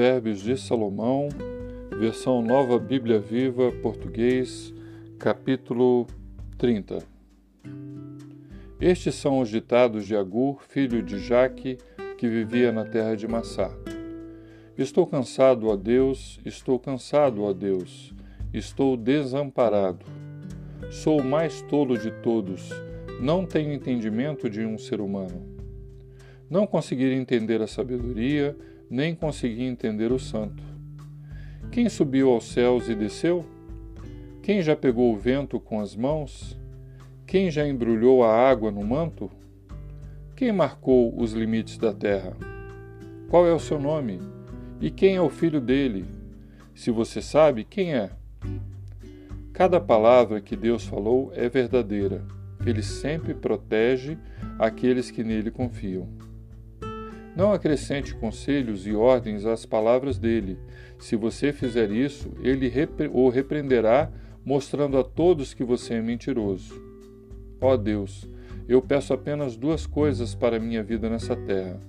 Provérbios de Salomão, versão Nova Bíblia Viva, português, capítulo 30. Estes são os ditados de Agur, filho de Jaque, que vivia na terra de Massá. Estou cansado, ó Deus, estou cansado, ó Deus, estou desamparado. Sou o mais tolo de todos, não tenho entendimento de um ser humano. Não consegui entender a sabedoria, nem consegui entender o santo. Quem subiu aos céus e desceu? Quem já pegou o vento com as mãos? Quem já embrulhou a água no manto? Quem marcou os limites da terra? Qual é o seu nome? E quem é o filho dele? Se você sabe, quem é? Cada palavra que Deus falou é verdadeira. Ele sempre protege aqueles que nele confiam. Não acrescente conselhos e ordens às palavras dele. Se você fizer isso, ele o repreenderá, mostrando a todos que você é mentiroso. Ó Deus, eu peço apenas duas coisas para minha vida nessa terra.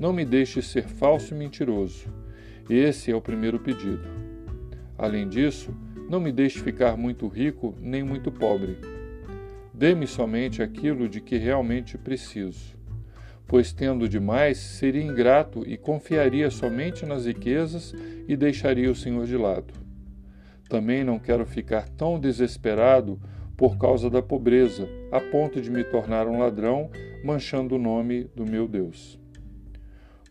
Não me deixe ser falso e mentiroso. Esse é o primeiro pedido. Além disso, não me deixe ficar muito rico nem muito pobre. Dê-me somente aquilo de que realmente preciso pois tendo demais, seria ingrato e confiaria somente nas riquezas e deixaria o Senhor de lado. Também não quero ficar tão desesperado por causa da pobreza, a ponto de me tornar um ladrão, manchando o nome do meu Deus.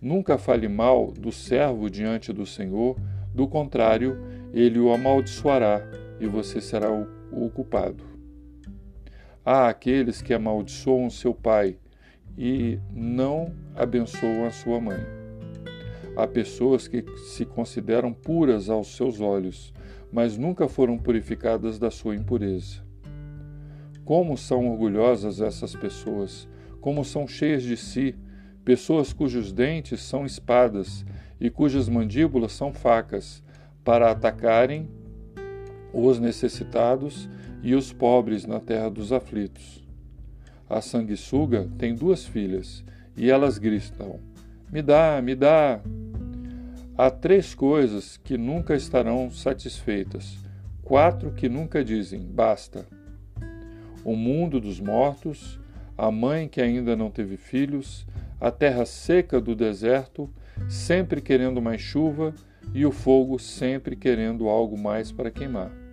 Nunca fale mal do servo diante do Senhor, do contrário, ele o amaldiçoará e você será o, culpado. Há aqueles que amaldiçoam seu pai e não abençoam a sua mãe. Há pessoas que se consideram puras aos seus olhos, mas nunca foram purificadas da sua impureza. Como são orgulhosas essas pessoas, como são cheias de si, pessoas cujos dentes são espadas e cujas mandíbulas são facas, para atacarem os necessitados e os pobres na terra dos aflitos. A sanguessuga tem duas filhas e elas gritam: Me dá, me dá. Há três coisas que nunca estarão satisfeitas, quatro que nunca dizem basta: o mundo dos mortos, a mãe que ainda não teve filhos, a terra seca do deserto, sempre querendo mais chuva, e o fogo sempre querendo algo mais para queimar.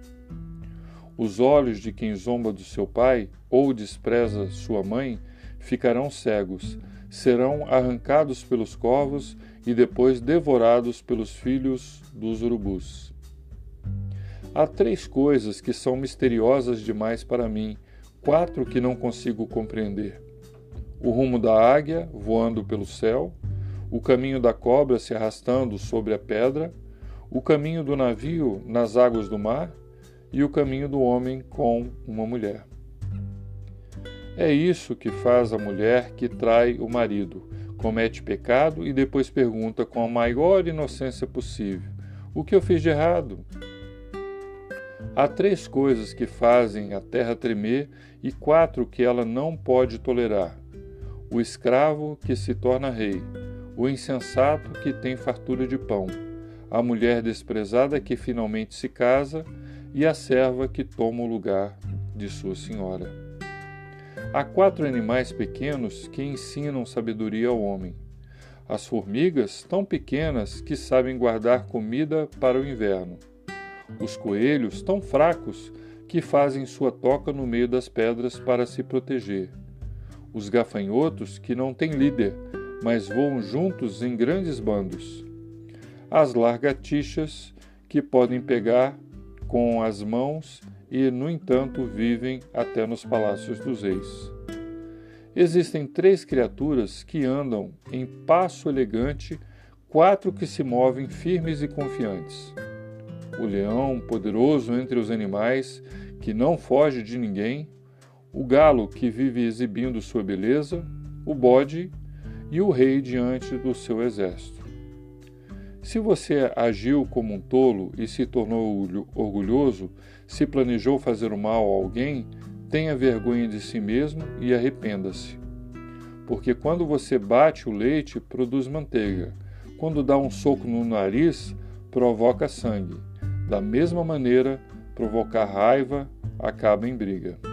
Os olhos de quem zomba do seu pai ou despreza sua mãe ficarão cegos, serão arrancados pelos corvos e depois devorados pelos filhos dos urubus. Há três coisas que são misteriosas demais para mim, quatro que não consigo compreender: o rumo da águia voando pelo céu, o caminho da cobra se arrastando sobre a pedra, o caminho do navio nas águas do mar e o caminho do homem com uma mulher. É isso que faz a mulher que trai o marido, comete pecado e depois pergunta com a maior inocência possível: O que eu fiz de errado? Há três coisas que fazem a terra tremer e quatro que ela não pode tolerar: o escravo que se torna rei, o insensato que tem fartura de pão, a mulher desprezada que finalmente se casa e a serva que toma o lugar de sua senhora. Há quatro animais pequenos que ensinam sabedoria ao homem. As formigas, tão pequenas que sabem guardar comida para o inverno. Os coelhos, tão fracos que fazem sua toca no meio das pedras para se proteger. Os gafanhotos, que não têm líder, mas voam juntos em grandes bandos. As largatixas, que podem pegar com as mãos e, no entanto, vivem até nos palácios dos reis. Existem três criaturas que andam em passo elegante, quatro que se movem firmes e confiantes. O leão, poderoso entre os animais, que não foge de ninguém, o galo, que vive exibindo sua beleza, o bode e o rei diante do seu exército. Se você agiu como um tolo e se tornou orgulhoso, se planejou fazer o mal a alguém, tenha vergonha de si mesmo e arrependa-se. Porque quando você bate o leite, produz manteiga. Quando dá um soco no nariz, provoca sangue. Da mesma maneira, provocar raiva acaba em briga.